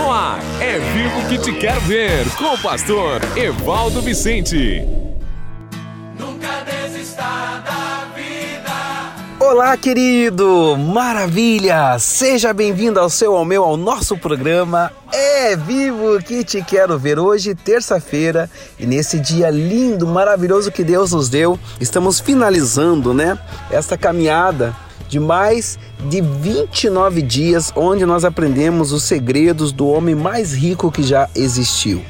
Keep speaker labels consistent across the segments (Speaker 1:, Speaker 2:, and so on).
Speaker 1: No ar, é vivo que te quero ver, com o pastor Evaldo Vicente.
Speaker 2: Nunca desista da vida.
Speaker 3: Olá, querido! Maravilha! Seja bem-vindo ao seu, ao meu, ao nosso programa É Vivo que te quero ver hoje, terça-feira, e nesse dia lindo, maravilhoso que Deus nos deu, estamos finalizando, né, esta caminhada de mais de 29 dias onde nós aprendemos os segredos do homem mais rico que já existiu.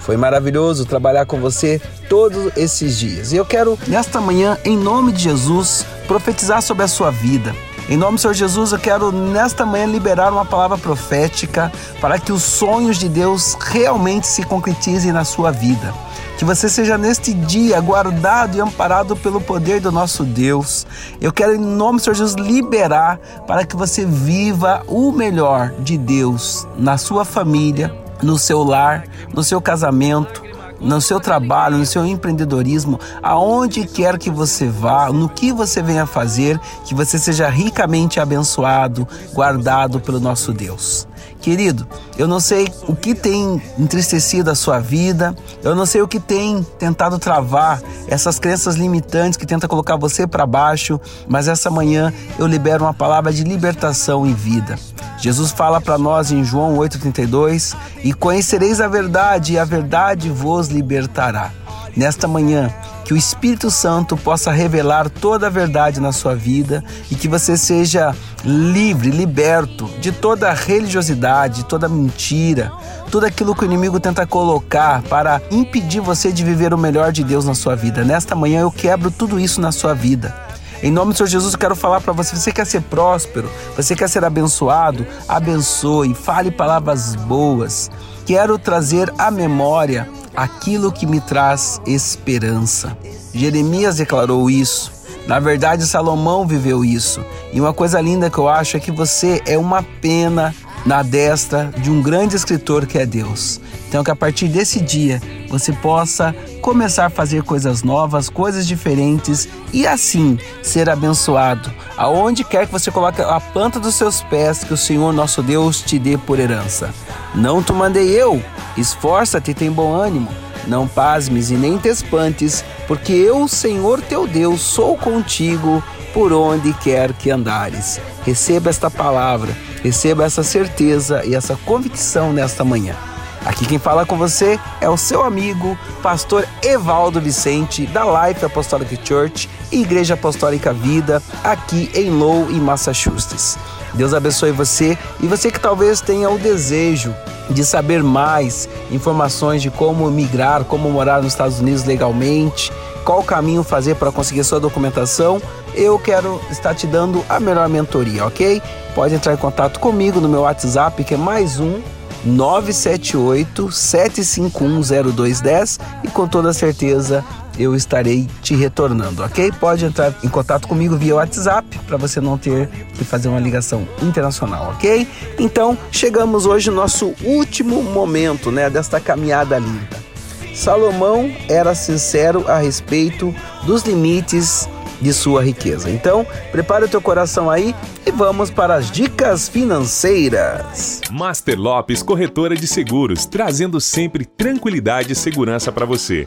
Speaker 3: Foi maravilhoso trabalhar com você todos esses dias. E eu quero, nesta manhã, em nome de Jesus, profetizar sobre a sua vida. Em nome do Senhor Jesus, eu quero nesta manhã liberar uma palavra profética para que os sonhos de Deus realmente se concretizem na sua vida. Que você seja neste dia guardado e amparado pelo poder do nosso Deus. Eu quero, em nome do Senhor Jesus, liberar para que você viva o melhor de Deus na sua família, no seu lar, no seu casamento, no seu trabalho, no seu empreendedorismo, aonde quer que você vá, no que você venha fazer, que você seja ricamente abençoado, guardado pelo nosso Deus. Querido, eu não sei o que tem entristecido a sua vida, eu não sei o que tem tentado travar essas crenças limitantes que tenta colocar você para baixo, mas essa manhã eu libero uma palavra de libertação e vida. Jesus fala para nós em João 8,32: E conhecereis a verdade, e a verdade vos libertará. Nesta manhã, que o Espírito Santo possa revelar toda a verdade na sua vida e que você seja livre, liberto de toda religiosidade, toda mentira, tudo aquilo que o inimigo tenta colocar para impedir você de viver o melhor de Deus na sua vida. Nesta manhã eu quebro tudo isso na sua vida. Em nome do Senhor Jesus, eu quero falar para você: você quer ser próspero, você quer ser abençoado? Abençoe, fale palavras boas. Quero trazer à memória aquilo que me traz esperança. Jeremias declarou isso. Na verdade, Salomão viveu isso. E uma coisa linda que eu acho é que você é uma pena na destra de um grande escritor que é Deus. Então, que a partir desse dia você possa começar a fazer coisas novas, coisas diferentes e assim ser abençoado. Aonde quer que você coloque a planta dos seus pés, que o Senhor nosso Deus te dê por herança. Não te mandei eu, esforça-te e tem bom ânimo. Não pasmes e nem te espantes, porque eu, Senhor teu Deus, sou contigo por onde quer que andares. Receba esta palavra, receba essa certeza e essa convicção nesta manhã. Aqui quem fala com você é o seu amigo, pastor Evaldo Vicente, da Life Apostolic Church Igreja Apostólica Vida, aqui em Low, em Massachusetts. Deus abençoe você e você que talvez tenha o desejo de saber mais informações de como migrar, como morar nos Estados Unidos legalmente, qual caminho fazer para conseguir sua documentação, eu quero estar te dando a melhor mentoria, ok? Pode entrar em contato comigo no meu WhatsApp, que é mais um 978 751 0210 e com toda certeza eu estarei te retornando, ok? Pode entrar em contato comigo via WhatsApp para você não ter que fazer uma ligação internacional, ok? Então chegamos hoje no nosso último momento, né, desta caminhada linda. Salomão era sincero a respeito dos limites de sua riqueza. Então, prepare o teu coração aí e vamos para as dicas financeiras.
Speaker 1: Master Lopes Corretora de Seguros, trazendo sempre tranquilidade e segurança para você.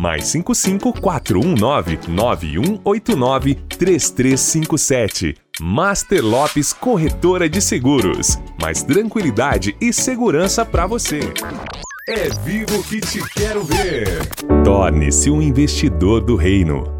Speaker 1: Mais 55 419 9189 3357. Master Lopes Corretora de Seguros. Mais tranquilidade e segurança para você. É vivo que te quero ver. Torne-se um investidor do reino.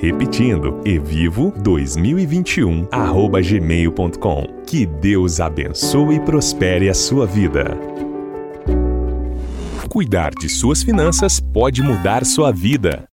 Speaker 1: Repetindo, evivo2021@gmail.com. Que Deus abençoe e prospere a sua vida. Cuidar de suas finanças pode mudar sua vida.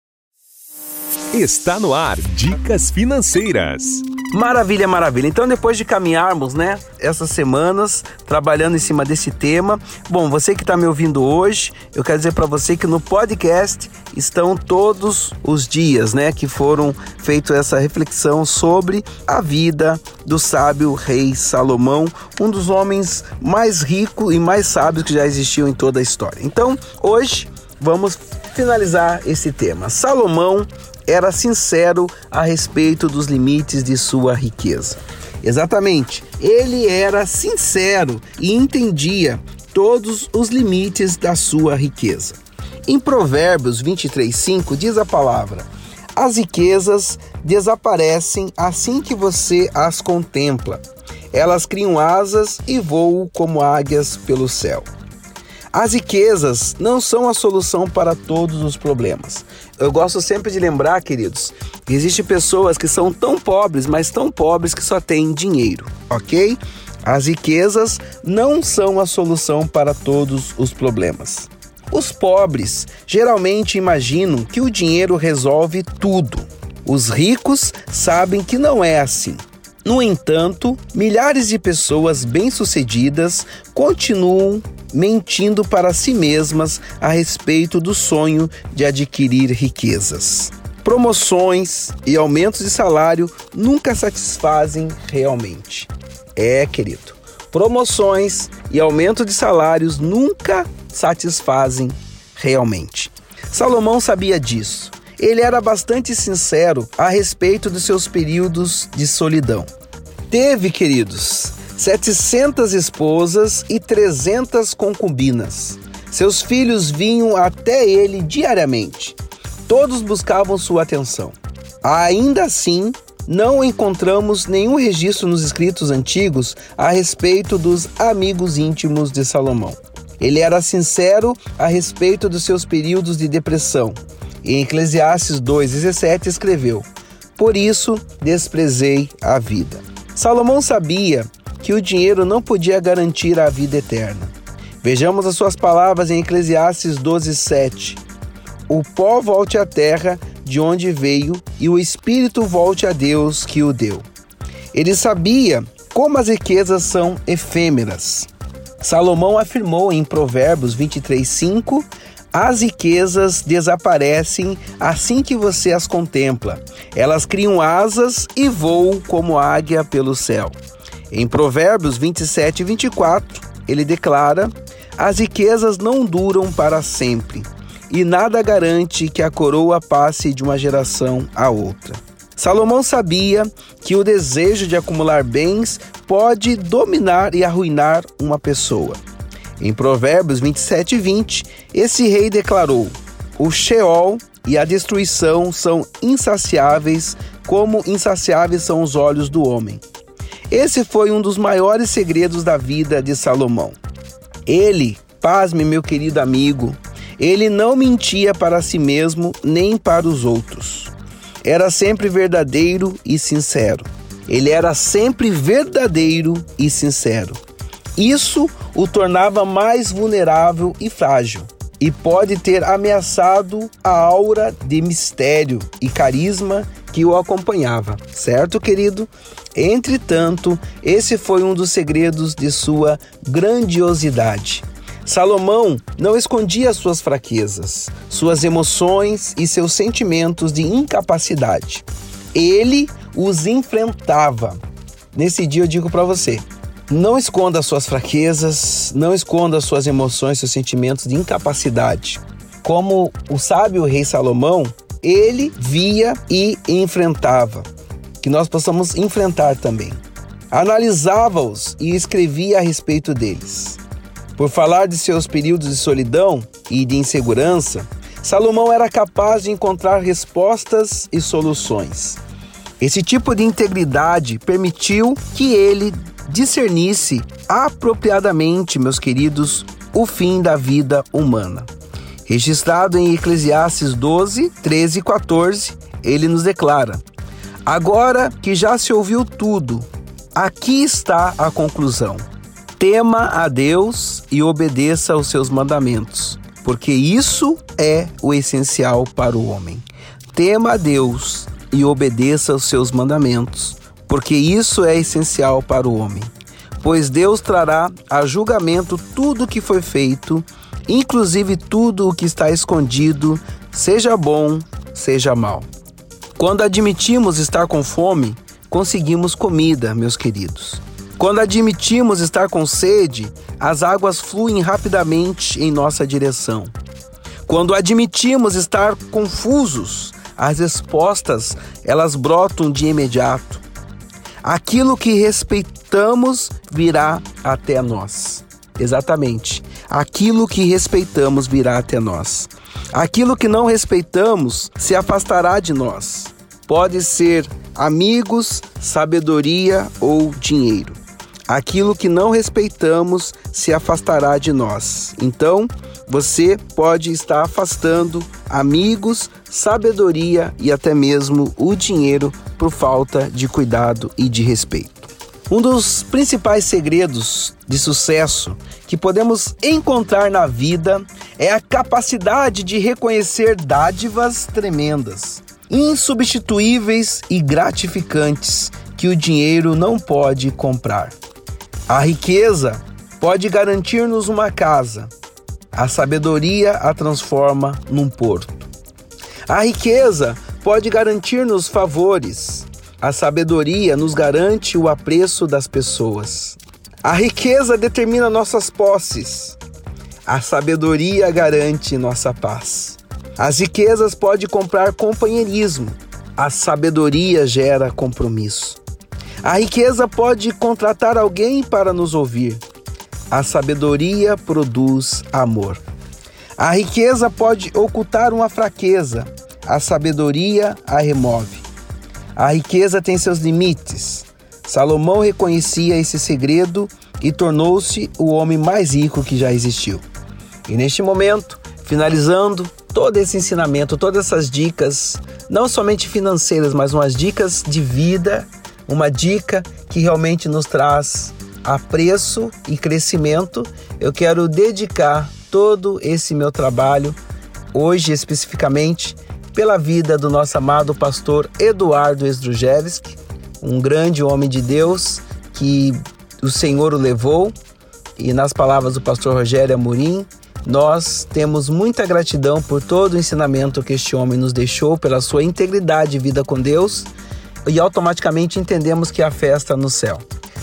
Speaker 1: Está no ar Dicas Financeiras.
Speaker 3: Maravilha, maravilha. Então, depois de caminharmos, né, essas semanas trabalhando em cima desse tema, bom, você que está me ouvindo hoje, eu quero dizer para você que no podcast estão todos os dias, né, que foram feito essa reflexão sobre a vida do sábio rei Salomão, um dos homens mais ricos e mais sábios que já existiu em toda a história. Então, hoje vamos finalizar esse tema. Salomão era sincero a respeito dos limites de sua riqueza. Exatamente, ele era sincero e entendia todos os limites da sua riqueza. Em Provérbios 23:5 diz a palavra: As riquezas desaparecem assim que você as contempla. Elas criam asas e voam como águias pelo céu. As riquezas não são a solução para todos os problemas. Eu gosto sempre de lembrar, queridos, que existem pessoas que são tão pobres, mas tão pobres que só têm dinheiro, ok? As riquezas não são a solução para todos os problemas. Os pobres geralmente imaginam que o dinheiro resolve tudo. Os ricos sabem que não é assim. No entanto, milhares de pessoas bem-sucedidas continuam mentindo para si mesmas a respeito do sonho de adquirir riquezas. Promoções e aumentos de salário nunca satisfazem realmente. É, querido, promoções e aumento de salários nunca satisfazem realmente. Salomão sabia disso ele era bastante sincero a respeito dos seus períodos de solidão. Teve, queridos, 700 esposas e 300 concubinas. Seus filhos vinham até ele diariamente. Todos buscavam sua atenção. Ainda assim, não encontramos nenhum registro nos escritos antigos a respeito dos amigos íntimos de Salomão. Ele era sincero a respeito dos seus períodos de depressão, em Eclesiastes 2,17 escreveu: Por isso desprezei a vida. Salomão sabia que o dinheiro não podia garantir a vida eterna. Vejamos as suas palavras em Eclesiastes 12:7. O pó volte à terra de onde veio e o espírito volte a Deus que o deu. Ele sabia como as riquezas são efêmeras. Salomão afirmou em Provérbios 23:5 as riquezas desaparecem assim que você as contempla. Elas criam asas e voam como águia pelo céu. Em Provérbios 27 e 24, ele declara: As riquezas não duram para sempre, e nada garante que a coroa passe de uma geração a outra. Salomão sabia que o desejo de acumular bens pode dominar e arruinar uma pessoa. Em Provérbios 27 e 20, esse rei declarou: O Sheol e a destruição são insaciáveis, como insaciáveis são os olhos do homem. Esse foi um dos maiores segredos da vida de Salomão. Ele, pasme, meu querido amigo, ele não mentia para si mesmo nem para os outros. Era sempre verdadeiro e sincero. Ele era sempre verdadeiro e sincero. Isso o tornava mais vulnerável e frágil e pode ter ameaçado a aura de mistério e carisma que o acompanhava, certo, querido? Entretanto, esse foi um dos segredos de sua grandiosidade. Salomão não escondia suas fraquezas, suas emoções e seus sentimentos de incapacidade. Ele os enfrentava. Nesse dia eu digo para você, não esconda suas fraquezas, não esconda suas emoções, seus sentimentos de incapacidade. Como o sábio rei Salomão, ele via e enfrentava. Que nós possamos enfrentar também. Analisava-os e escrevia a respeito deles. Por falar de seus períodos de solidão e de insegurança, Salomão era capaz de encontrar respostas e soluções. Esse tipo de integridade permitiu que ele discernisse apropriadamente, meus queridos, o fim da vida humana. Registrado em Eclesiastes 12, 13 e 14, ele nos declara: Agora que já se ouviu tudo, aqui está a conclusão. Tema a Deus e obedeça aos seus mandamentos, porque isso é o essencial para o homem. Tema a Deus e obedeça aos seus mandamentos, porque isso é essencial para o homem. Pois Deus trará a julgamento tudo o que foi feito, inclusive tudo o que está escondido, seja bom, seja mal. Quando admitimos estar com fome, conseguimos comida, meus queridos. Quando admitimos estar com sede, as águas fluem rapidamente em nossa direção. Quando admitimos estar confusos, as respostas elas brotam de imediato. Aquilo que respeitamos virá até nós. Exatamente. Aquilo que respeitamos virá até nós. Aquilo que não respeitamos se afastará de nós. Pode ser amigos, sabedoria ou dinheiro. Aquilo que não respeitamos se afastará de nós. Então, você pode estar afastando amigos, sabedoria e até mesmo o dinheiro por falta de cuidado e de respeito. Um dos principais segredos de sucesso que podemos encontrar na vida é a capacidade de reconhecer dádivas tremendas, insubstituíveis e gratificantes que o dinheiro não pode comprar. A riqueza pode garantir-nos uma casa, a sabedoria a transforma num porto. A riqueza pode garantir-nos favores. A sabedoria nos garante o apreço das pessoas. A riqueza determina nossas posses. A sabedoria garante nossa paz. As riquezas podem comprar companheirismo. A sabedoria gera compromisso. A riqueza pode contratar alguém para nos ouvir. A sabedoria produz amor. A riqueza pode ocultar uma fraqueza, a sabedoria a remove. A riqueza tem seus limites. Salomão reconhecia esse segredo e tornou-se o homem mais rico que já existiu. E neste momento, finalizando todo esse ensinamento, todas essas dicas, não somente financeiras, mas umas dicas de vida, uma dica que realmente nos traz apreço e crescimento, eu quero dedicar todo esse meu trabalho, hoje especificamente, pela vida do nosso amado pastor Eduardo Esdrujevski, um grande homem de Deus que o Senhor o levou. E nas palavras do pastor Rogério Amorim, nós temos muita gratidão por todo o ensinamento que este homem nos deixou, pela sua integridade e vida com Deus, e automaticamente entendemos que a festa no céu.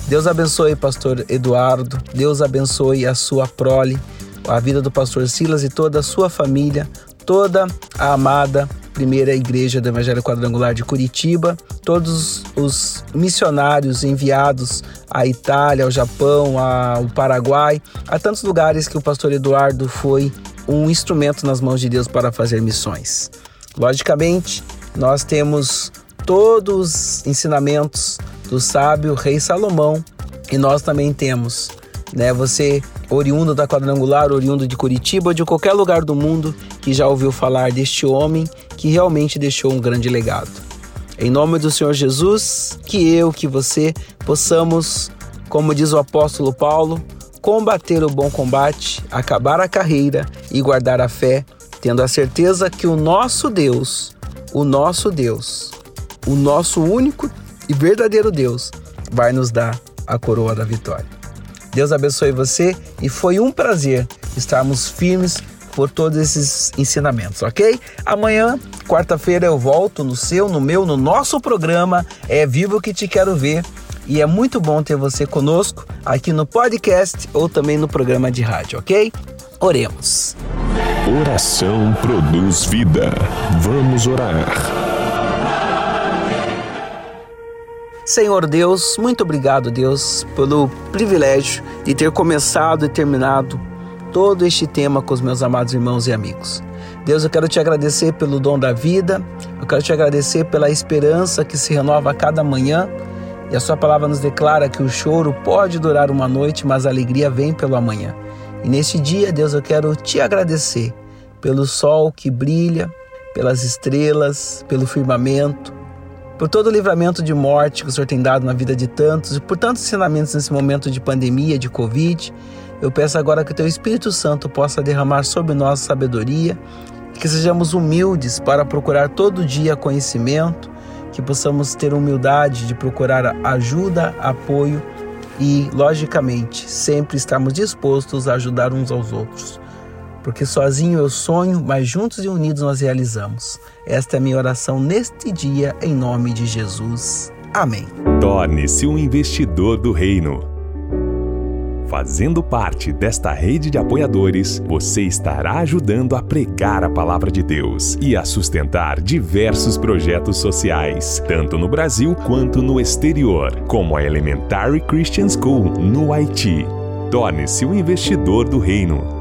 Speaker 3: Deus abençoe pastor Eduardo, Deus abençoe a sua prole, a vida do pastor Silas e toda a sua família, toda a amada primeira igreja do Evangelho Quadrangular de Curitiba, todos os missionários enviados à Itália, ao Japão, ao Paraguai, a tantos lugares que o pastor Eduardo foi um instrumento nas mãos de Deus para fazer missões. Logicamente, nós temos todos os ensinamentos do sábio rei Salomão. E nós também temos, né? Você oriundo da quadrangular, oriundo de Curitiba de qualquer lugar do mundo que já ouviu falar deste homem que realmente deixou um grande legado. Em nome do Senhor Jesus, que eu, que você possamos, como diz o apóstolo Paulo, combater o bom combate, acabar a carreira e guardar a fé, tendo a certeza que o nosso Deus, o nosso Deus, o nosso único e verdadeiro Deus vai nos dar a coroa da vitória. Deus abençoe você e foi um prazer estarmos firmes por todos esses ensinamentos, ok? Amanhã, quarta-feira, eu volto no seu, no meu, no nosso programa É Vivo que Te Quero Ver. E é muito bom ter você conosco aqui no podcast ou também no programa de rádio, ok? Oremos.
Speaker 1: Oração produz vida. Vamos orar.
Speaker 3: Senhor Deus, muito obrigado, Deus, pelo privilégio de ter começado e terminado todo este tema com os meus amados irmãos e amigos. Deus, eu quero te agradecer pelo dom da vida, eu quero te agradecer pela esperança que se renova a cada manhã E a sua palavra nos declara que o choro pode durar uma noite, mas a alegria vem pelo amanhã. E neste dia, Deus, eu quero te agradecer pelo sol que brilha, pelas estrelas, pelo firmamento, por todo o livramento de morte que o Senhor tem dado na vida de tantos e por tantos ensinamentos nesse momento de pandemia, de Covid. Eu peço agora que o Teu Espírito Santo possa derramar sobre nós sabedoria, que sejamos humildes para procurar todo dia conhecimento, que possamos ter humildade de procurar ajuda, apoio e, logicamente, sempre estarmos dispostos a ajudar uns aos outros. Porque sozinho eu sonho, mas juntos e unidos nós realizamos. Esta é a minha oração neste dia, em nome de Jesus. Amém.
Speaker 1: Torne-se um investidor do reino. Fazendo parte desta rede de apoiadores, você estará ajudando a pregar a palavra de Deus e a sustentar diversos projetos sociais, tanto no Brasil quanto no exterior, como a Elementary Christian School no Haiti. Torne-se um investidor do reino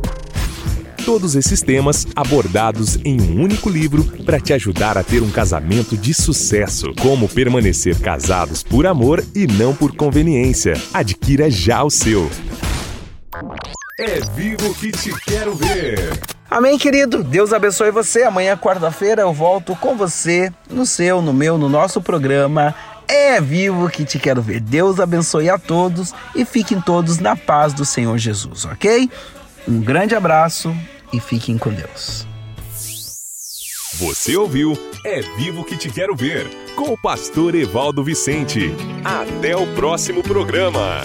Speaker 1: Todos esses temas abordados em um único livro para te ajudar a ter um casamento de sucesso. Como permanecer casados por amor e não por conveniência. Adquira já o seu. É vivo que te quero ver.
Speaker 3: Amém, querido. Deus abençoe você. Amanhã, quarta-feira, eu volto com você no seu, no meu, no nosso programa. É vivo que te quero ver. Deus abençoe a todos e fiquem todos na paz do Senhor Jesus, ok? Um grande abraço e fiquem com Deus.
Speaker 1: Você ouviu É Vivo que te quero ver com o pastor Evaldo Vicente. Até o próximo programa.